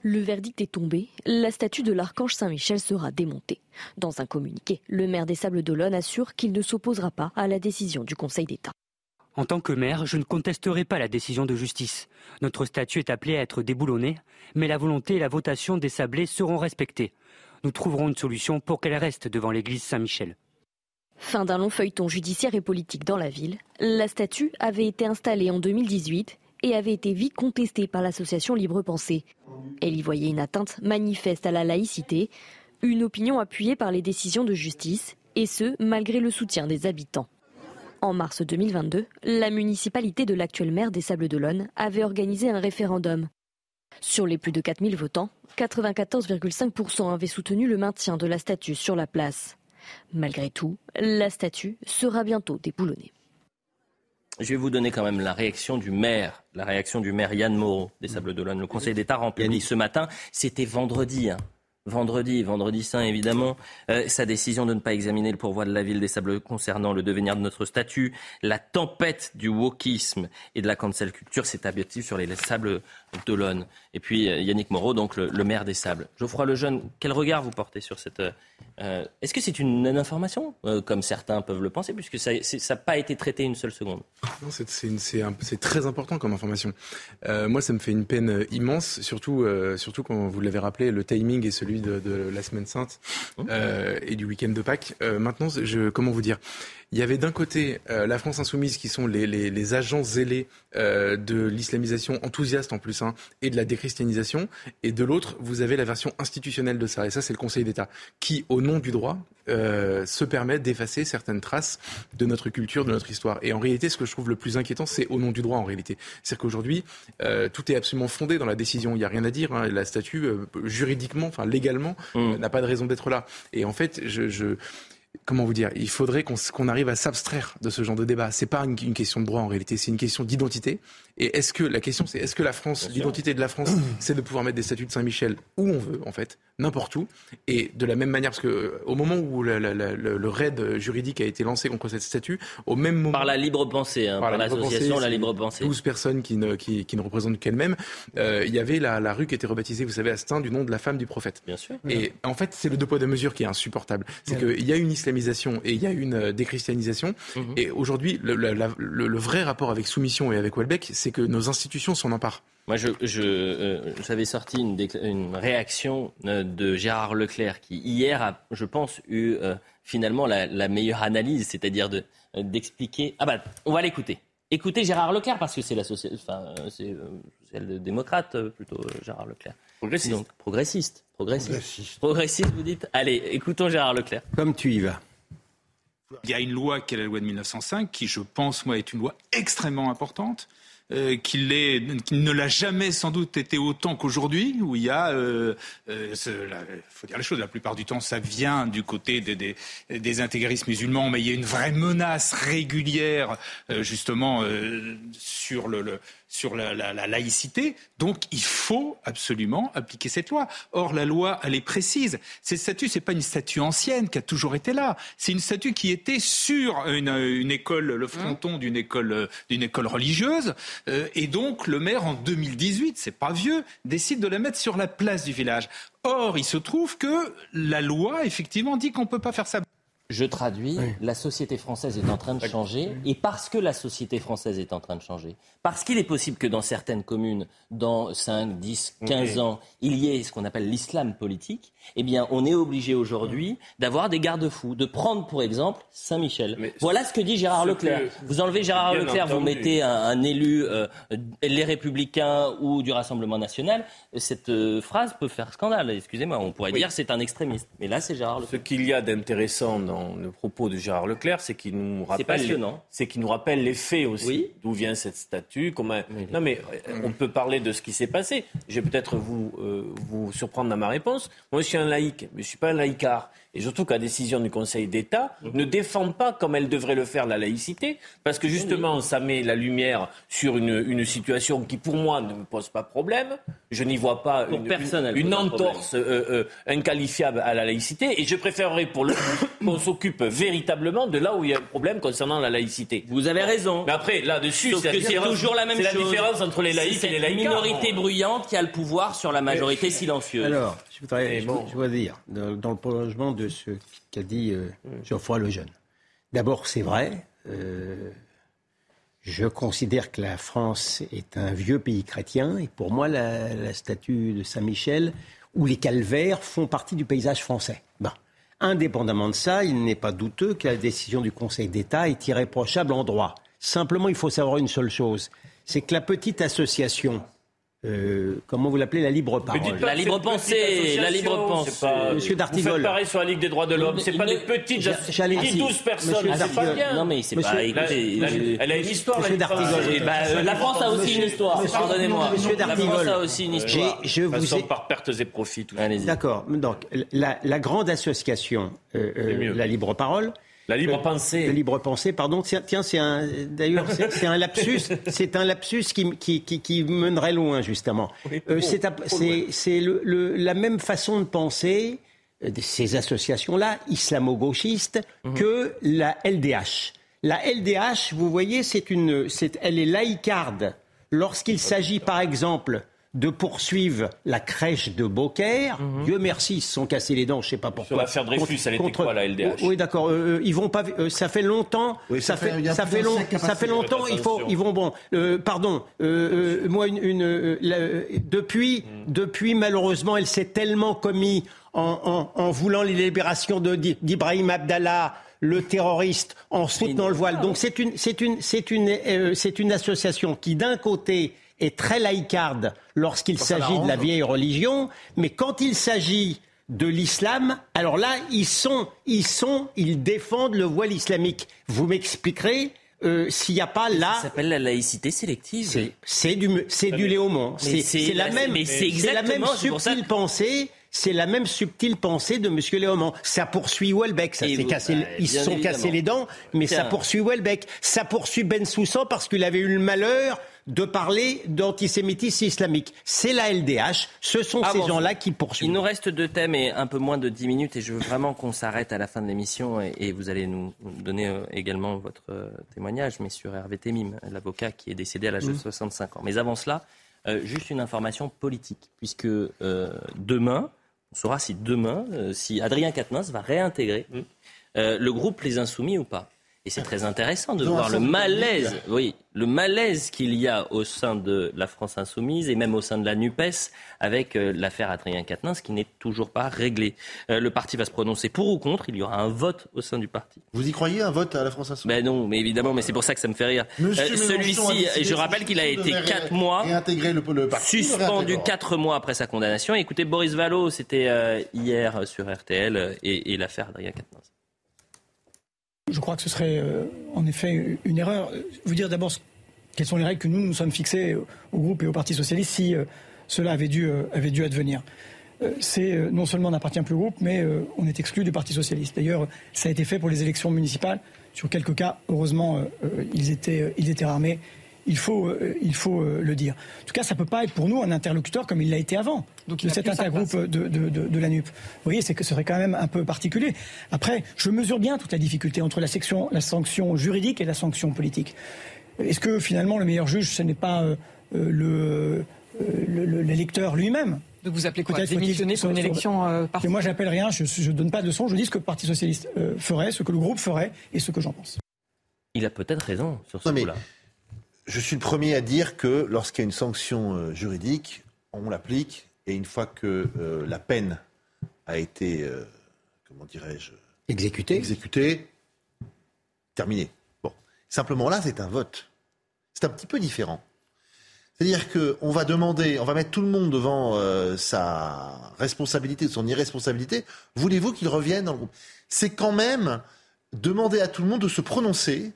Le verdict est tombé. La statue de l'archange Saint-Michel sera démontée. Dans un communiqué, le maire des Sables d'Olonne assure qu'il ne s'opposera pas à la décision du Conseil d'État. En tant que maire, je ne contesterai pas la décision de justice. Notre statut est appelé à être déboulonné, mais la volonté et la votation des sablés seront respectées. Nous trouverons une solution pour qu'elle reste devant l'église Saint-Michel. Fin d'un long feuilleton judiciaire et politique dans la ville, la statue avait été installée en 2018 et avait été vite contestée par l'association Libre Pensée. Elle y voyait une atteinte manifeste à la laïcité, une opinion appuyée par les décisions de justice, et ce, malgré le soutien des habitants. En mars 2022, la municipalité de l'actuel maire des Sables d'Olonne avait organisé un référendum. Sur les plus de 4000 votants, 94,5% avaient soutenu le maintien de la statue sur la place. Malgré tout, la statue sera bientôt déboulonnée. Je vais vous donner quand même la réaction du maire, la réaction du maire Yann Moreau des Sables d'Olonne. Le Conseil d'État rend public ce matin, c'était vendredi. hein. Vendredi, vendredi saint évidemment, euh, sa décision de ne pas examiner le pourvoi de la ville des Sables concernant le devenir de notre statut, la tempête du wokisme et de la cancel culture s'est abattue sur les Sables d'Olonne. Et puis euh, Yannick Moreau, donc le, maire des Sables. Geoffroy Lejeune, quel regard vous portez sur cette... euh, Est-ce que c'est une information, comme certains peuvent le penser, puisque ça n'a pas été traité une seule seconde? Non, c'est- très important comme information. Moi, ça me fait une peine immense, surtout, surtout quand vous l'avez rappelé, le timing est celui de, de la semaine sainte euh, et du week-end de Pâques. Euh, maintenant, je, comment vous dire? Il y avait d'un côté euh, la France insoumise qui sont les, les- les agents zélés de l'islamisation, enthousiastes en plus, hein, et de la déchristianisation, et de l'autre, vous avez la version institutionnelle de ça, et ça, c'est le Conseil d'État, qui, au nom du droit, euh, se permet d'effacer certaines traces de notre culture, de notre histoire. Et en réalité, ce que je trouve le plus inquiétant, c'est au nom du droit, en réalité. C'est-à-dire qu'aujourd'hui, euh, tout est absolument fondé dans la décision. Il n'y a rien à dire. hein. La statue, euh, juridiquement, enfin légalement, euh, n'a pas de raison d'être là. Et en fait, je... je Comment vous dire Il faudrait qu'on qu'on arrive à s'abstraire de ce genre de débat. C'est pas une, une question de droit en réalité, c'est une question d'identité. Et est-ce que la question, c'est est-ce que la France, l'identité de la France, c'est de pouvoir mettre des statues de Saint-Michel où on veut, en fait, n'importe où, et de la même manière, parce que euh, au moment où la- la- la- le, le raid juridique a été lancé contre cette statue, au même moment Par la libre pensée, hein, par, la libre l'association La Libre Pensée. 12 personnes qui ne, qui, qui ne représentent qu'elles-mêmes. Euh, il y avait la, la rue qui était rebaptisée, vous savez, à Stein, du nom de la femme du prophète. Bien sûr. Et en fait, c'est le deux poids deux mesures qui est insupportable. C'est Ouais. qu'il y a une islamisation et il y a une euh, déchristianisation. Mhm. Et aujourd'hui, le, le- le vrai rapport avec Soumission et avec Welbeck, c'est que nos institutions s'en emparent. Moi, je, je, euh, j'avais sorti une, réaction euh, de Gérard Leclerc qui, hier, a, je pense, eu euh, finalement la, la meilleure analyse, c'est-à-dire de, euh, d'expliquer. Ah bah, on va l'écouter. Écoutez Gérard Leclerc, parce que c'est la société, enfin, euh, c'est euh, social-démocrate euh, plutôt, euh, Gérard Leclerc. Progressiste. Donc, progressiste. Progressiste. Progressiste, vous dites Allez, écoutons Gérard Leclerc. Comme tu y vas. Il y a une loi qui est la loi de 1905, qui, je pense, moi, est une loi extrêmement importante, euh, qu'il ne l'a jamais sans doute été autant qu'aujourd'hui, où il y a, il faut dire les choses, la plupart du temps, ça vient du côté des, des, intégristes musulmans, mais il y a une vraie menace régulière, justement, sur le sur la, laïcité. Donc, il faut absolument appliquer cette loi. Or, la loi, elle est précise. Cette statue, c'est pas une statue ancienne qui a toujours été là. C'est une statue qui était sur une, école, le fronton d'une école, d'une école religieuse. Euh, et donc, le maire, en 2018, c'est pas vieux, décide de la mettre sur la place du village. Or, il se trouve que la loi, effectivement, dit qu'on peut pas faire ça. Je traduis, la société française est en train de changer, et parce que la société française est en train de changer, parce qu'il est possible que dans certaines communes, dans 5, 10, 15 ans, il y ait ce qu'on appelle l'islam politique, eh bien, on est obligé aujourd'hui d'avoir des garde-fous, de prendre pour exemple Saint-Michel. Voilà ce que dit Gérard Leclerc. Vous enlevez Gérard Leclerc, vous mettez un, élu, euh, les Républicains ou du Rassemblement national, cette euh, phrase peut faire scandale. Excusez-moi, on pourrait dire c'est un extrémiste. Mais là, c'est Gérard Leclerc. Ce qu'il y a d'intéressant dans le propos de Gérard Leclerc, c'est qu'il nous rappelle, c'est qu'il nous rappelle les faits aussi, d'où vient cette statue non, mais euh, on peut parler de ce qui s'est passé. Je vais peut-être vous, euh, vous surprendre dans ma réponse. Moi, je suis un laïc, mais je ne suis pas un laïcard et surtout que la décision du Conseil d'État ne défend pas comme elle devrait le faire la laïcité, parce que justement, ça met la lumière sur une, situation qui, pour moi, ne me pose pas problème. Je n'y vois pas une, entorse euh, euh, inqualifiable à la laïcité, et je préférerais pour le qu'on s'occupe véritablement de là où il y a un problème concernant la laïcité. Vous avez raison. Mais après, là-dessus, c'est toujours la même chose. C'est la différence entre les laïcs et les laïcs. une minorité bruyante qui a le pouvoir sur la majorité silencieuse. Alors, je voudrais, je, dire, dans le prolongement de ce qu'a dit euh, Geoffroy Lejeune. D'abord, c'est vrai. Euh, je considère que la France est un vieux pays chrétien et pour moi, la, statue de Saint-Michel ou les calvaires font partie du paysage français. Indépendamment de ça, il n'est pas douteux que la décision du Conseil d'État est irréprochable en droit. Simplement, il faut savoir une seule chose, c'est que la petite association euh, comment vous l'appelez, la libre parole. La libre pensée, la libre pensée. Monsieur Dartigol. Vous faites pareil sur la Ligue des droits de l'homme. C'est pas des petites. J'allais 12 personnes. C'est pas bien. Non mais c'est pas. elle a une histoire. Monsieur Dartigol. Bah, la France a aussi une histoire. Pardonnez-moi. Monsieur Dartigol. La France a aussi une histoire. Je vous ai par pertes et profits. D'accord. Donc la grande association, euh, euh, la libre parole la libre pensée. La libre pensée, pardon. Tiens, c'est un. D'ailleurs, c'est un lapsus. C'est un lapsus qui, qui, qui, mènerait loin, justement. Euh, c'est la même façon de penser euh, de ces associations-là, islamo-gauchistes, mhm. que la LDH. La LDH, vous voyez, c'est une, elle est laïcarde. Lorsqu'il s'agit, par exemple, de poursuivre la crèche de Beaucaire. Mhm. Dieu merci, ils se sont cassés les dents, je ne sais pas pourquoi. Sur l'affaire Dreyfus, elle était quoi la LDH Oui, d'accord. Euh, euh, ils vont pas. Euh, ça fait longtemps. ça, fait, ça fait, ça fait longtemps. Il faut. Ils vont bon. pardon. moi, une, depuis, mm. depuis malheureusement, elle s'est tellement commis en, en, voulant les libérations d'Ibrahim Abdallah le terroriste en soutenant le voile. Donc c'est une, c'est une, c'est une, c'est une association qui d'un côté est très laïcarde lorsqu'il s'agit de la vieille religion, mais quand il s'agit de l'islam, alors là, ils sont, ils sont, ils défendent le voile islamique. Vous m'expliquerez euh, s'il n'y a pas là. Ça s'appelle la laïcité sélective. C'est du, c'est du Léaumont. C'est la même, c'est la même subtile pensée. C'est la même subtile pensée de M. Léaumont. Ça poursuit Welbeck. Ça cassé, bah, ils se sont cassés les dents, mais ça poursuit Welbeck. Ça poursuit Ben Soussan parce qu'il avait eu le malheur de parler d'antisémitisme islamique. C'est la LDH, ce sont ces gens-là qui poursuivent. Il nous reste deux thèmes et un peu moins de dix minutes et je veux vraiment qu'on s'arrête à la fin de l'émission et, vous allez nous donner euh, également votre euh, témoignage, mais sur Hervé Temim, l'avocat qui est décédé à l'âge de 65 mmh. ans. Mais avant cela, euh, juste une information politique, puisque demain, on saura si demain, si Adrien Quatennens va réintégrer mmh. le groupe Les Insoumis ou pas. Et c'est très intéressant de voir le malaise, oui, le malaise qu'il y a au sein de la France insoumise et même au sein de la NUPES avec euh, l'affaire Adrien Quatennens qui n'est toujours pas réglée. Euh, le parti va se prononcer pour ou contre. Il y aura un vote au sein du parti. Vous y croyez un vote à la France insoumise? Ben non, mais évidemment, mais c'est pour ça que ça me fait rire. Euh, celui-ci, je rappelle qu'il a été quatre mois suspendu quatre mois après sa condamnation. Écoutez, Boris Vallot, c'était hier sur RTL et, et l'affaire Adrien Quatennens. Je crois que ce serait euh, en effet une erreur. Vous dire d'abord quelles sont les règles que nous nous sommes fixées au groupe et au Parti socialiste si cela avait dû, dû advenir. C'est non seulement on n'appartient plus au groupe, mais on est exclu du Parti socialiste. D'ailleurs, ça a été fait pour les élections municipales. Sur quelques cas, heureusement, ils étaient, ils étaient armés il faut, euh, il faut euh, le dire. En tout cas, ça ne peut pas être pour nous un interlocuteur comme il l'a été avant Donc, de cet intergroupe de, de, de, la NUP. Vous voyez, c'est que ce serait quand même un peu particulier. Après, je mesure bien toute la difficulté entre la, section, la sanction juridique et la sanction politique. Est-ce que finalement le meilleur juge, ce n'est pas euh, le, l'électeur lui-même? De vous appeler quoi? Démissionner sur une élection euh, Moi, j'appelle rien, je ne donne pas de son, je dis ce que le Parti Socialiste ferait, ce que le groupe ferait et ce que j'en pense. Il a peut-être raison sur ce coup-là je suis le premier à dire que lorsqu'il y a une sanction euh, juridique, on l'applique et une fois que euh, la peine a été, euh, comment dirais-je, exécutée, exécutée, terminée. Bon, simplement là, c'est un vote. C'est un petit peu différent. C'est-à-dire qu'on va demander, on va mettre tout le monde devant sa responsabilité, son irresponsabilité. Voulez-vous qu'il revienne dans le groupe? C'est quand même demander à tout le monde de se prononcer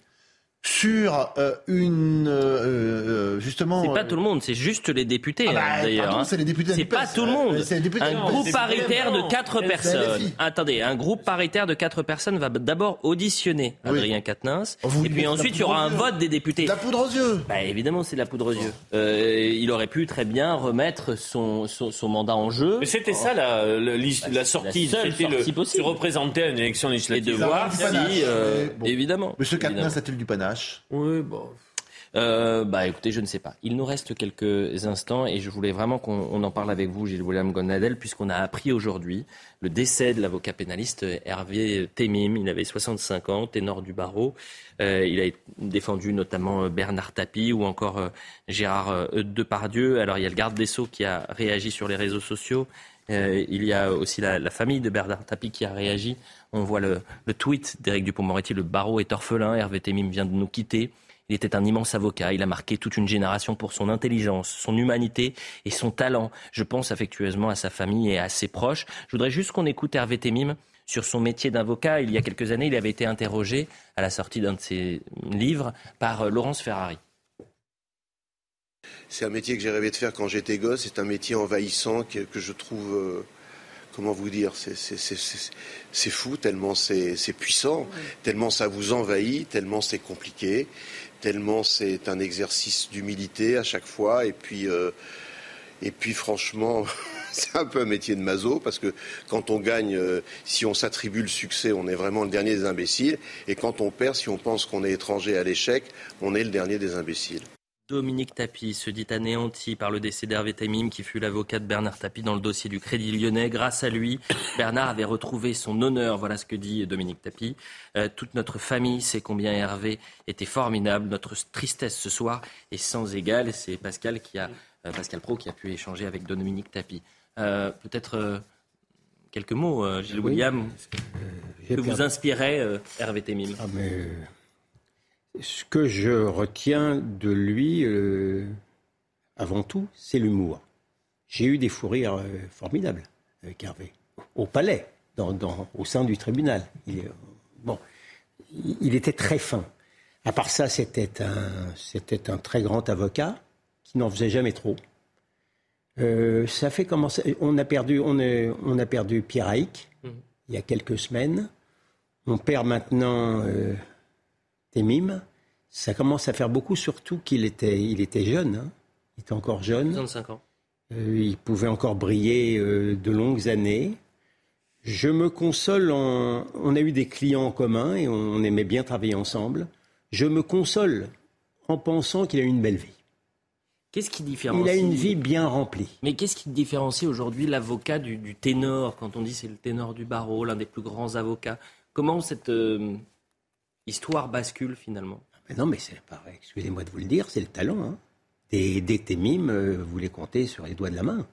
sur euh, une euh, euh, justement. C'est pas tout le monde, c'est juste les députés ah bah, hein, d'ailleurs. Hein. C'est les députés. C'est pas tout le monde. Un groupe paritaire de quatre personnes. Attendez, un groupe paritaire de quatre personnes va d'abord auditionner Adrien Quatennens, oh, et puis ensuite il y aura un vote des députés. La poudre aux yeux. Bah, évidemment, c'est la poudre aux yeux. il aurait pu très bien remettre son, son, mandat en jeu. Mais c'était ça la, la, sortie, c'était le se représenter à une élection législative. Et de voir si, évidemment. Monsieur Quatennens a-t-il du panache oui, bon. Euh, bah écoutez, je ne sais pas. Il nous reste quelques instants et je voulais vraiment qu'on en parle avec vous, Gilles William Gonadel, puisqu'on a appris aujourd'hui le décès de l'avocat pénaliste Hervé Temim. Il avait 65 ans, ténor du barreau. Euh, il a défendu notamment Bernard Tapie ou encore euh, Gérard Depardieu. Alors il y a le garde des Sceaux qui a réagi sur les réseaux sociaux. il y a aussi la, la, famille de Bernard Tapie qui a réagi. On voit le, tweet d'Éric Dupont-Moretti, le barreau est orphelin, Hervé Temim vient de nous quitter. Il était un immense avocat, il a marqué toute une génération pour son intelligence, son humanité et son talent. Je pense affectueusement à sa famille et à ses proches. Je voudrais juste qu'on écoute Hervé Temim sur son métier d'avocat. Il y a quelques années, il avait été interrogé à la sortie d'un de ses livres par euh, Laurence Ferrari. C'est un métier que j'ai rêvé de faire quand j'étais gosse. C'est un métier envahissant que, je trouve euh, comment vous dire, c'est fou, tellement c'est puissant, tellement ça vous envahit, tellement c'est compliqué, tellement c'est un exercice d'humilité à chaque fois. Et puis, euh, et puis franchement, c'est un peu un métier de maso parce que quand on gagne, euh, si on s'attribue le succès, on est vraiment le dernier des imbéciles. Et quand on perd, si on pense qu'on est étranger à l'échec, on est le dernier des imbéciles. Dominique Tapie se dit anéanti par le décès d'Hervé Temim, qui fut l'avocat de Bernard Tapie dans le dossier du Crédit Lyonnais. Grâce à lui, Bernard avait retrouvé son honneur. Voilà ce que dit Dominique Tapie. Euh, toute notre famille sait combien Hervé était formidable. Notre tristesse ce soir est sans égale. C'est Pascal qui a, euh, Pascal Pro qui a pu échanger avec Dominique Tapie. Euh, peut-être quelques mots, Gilles William, que vous inspirait Hervé Temim. Ah, ce que je retiens de lui, euh, avant tout, c'est l'humour. J'ai eu des fous rires euh, formidables avec Hervé, au palais, au sein du tribunal. Il, bon, il était très fin. À part ça, c'était un, c'était un très grand avocat qui n'en faisait jamais trop. Euh, ça fait commencer. On a perdu, on, on a perdu Pierre Haïk mmh. il y a quelques semaines. On perd maintenant Temim, ça commence à faire beaucoup, surtout qu'il était, il était jeune. Hein. Il était encore jeune. 25 ans. Euh, il pouvait encore briller euh, de longues années. Je me console en... On a eu des clients en commun et on aimait bien travailler ensemble. Je me console en pensant qu'il a eu une belle vie. Qu'est-ce qui différencie Il a une vie bien remplie. Mais qu'est-ce qui différencie aujourd'hui l'avocat du, ténor Quand on dit c'est le ténor du barreau, l'un des plus grands avocats, comment cette euh, histoire bascule finalement non, mais c'est pareil. Excusez-moi de vous le dire, c'est le talent. Hein. Des, des témimes, euh, vous les comptez sur les doigts de la main.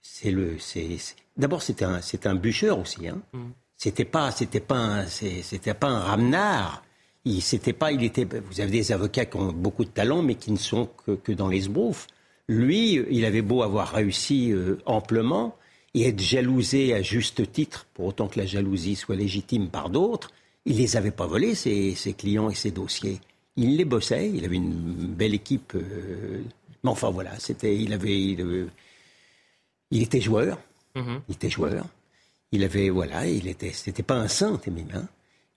C'est le, c'est, D'abord, c'était un, c'est un bûcheur aussi. Hein. Mm. C'était pas, c'était pas, un, c'était pas un ramenard. Il, c'était pas, il était. Vous avez des avocats qui ont beaucoup de talent, mais qui ne sont que, que dans les sbroufs. Lui, il avait beau avoir réussi euh, amplement et être jalousé à juste titre, pour autant que la jalousie soit légitime par d'autres, il les avait pas volés, ses, clients et ses dossiers. il les bossait. Il avait une belle équipe. mais enfin voilà, c'était, il avait, il, était joueur. Mhm. Il était joueur. Il avait, voilà, il était, c'était pas un saint, Témime,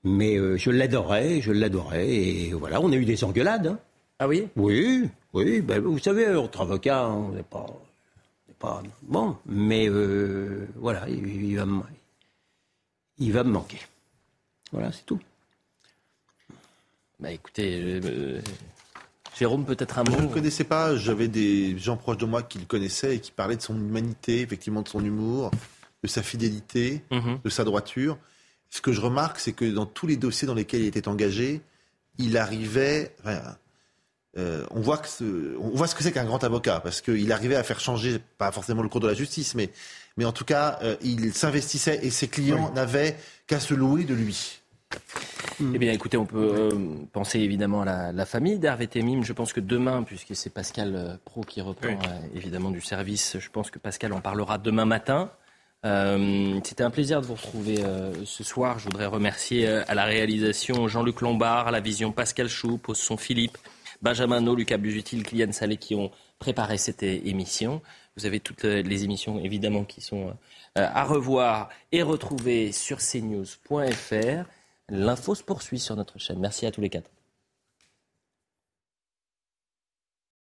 mais je l'adorais, je l'adorais, et voilà, on a eu des engueulades. Hein. Ah oui? Oui, oui. Ben, vous savez, notre avocat, on n'est pas, pas, bon, mais voilà, il, va, il va me manquer. Voilà, c'est tout. Bah écoutez, euh, Jérôme, peut-être un mot. Je ne connaissais pas, j'avais des gens proches de moi qui le connaissaient et qui parlaient de son humanité, effectivement de son humour, de sa fidélité, mhm. de sa droiture. Ce que je remarque, c'est que dans tous les dossiers dans lesquels il était engagé, il arrivait. Euh, on, voit que ce, on voit ce que c'est qu'un grand avocat, parce qu'il arrivait à faire changer, pas forcément le cours de la justice, mais, mais en tout cas, euh, il s'investissait et ses clients n'avaient qu'à se louer de lui. Eh bien, écoutez, on peut euh, penser évidemment à la, famille d'Hervé Temim. Je pense que demain, puisque c'est Pascal euh, Pro qui reprend euh, évidemment du service, je pense que Pascal en parlera demain matin. C'était un plaisir de vous retrouver ce soir. Je voudrais remercier à la réalisation Jean-Luc Lombard, à la vision Pascal Choup, au son Philippe, Benjamin No, Lucas Busutil, Kylian Salé qui ont préparé cette émission. Vous avez toutes les émissions évidemment qui sont à revoir et retrouver sur cnews.fr. L'info se poursuit sur notre chaîne. Merci à tous les quatre.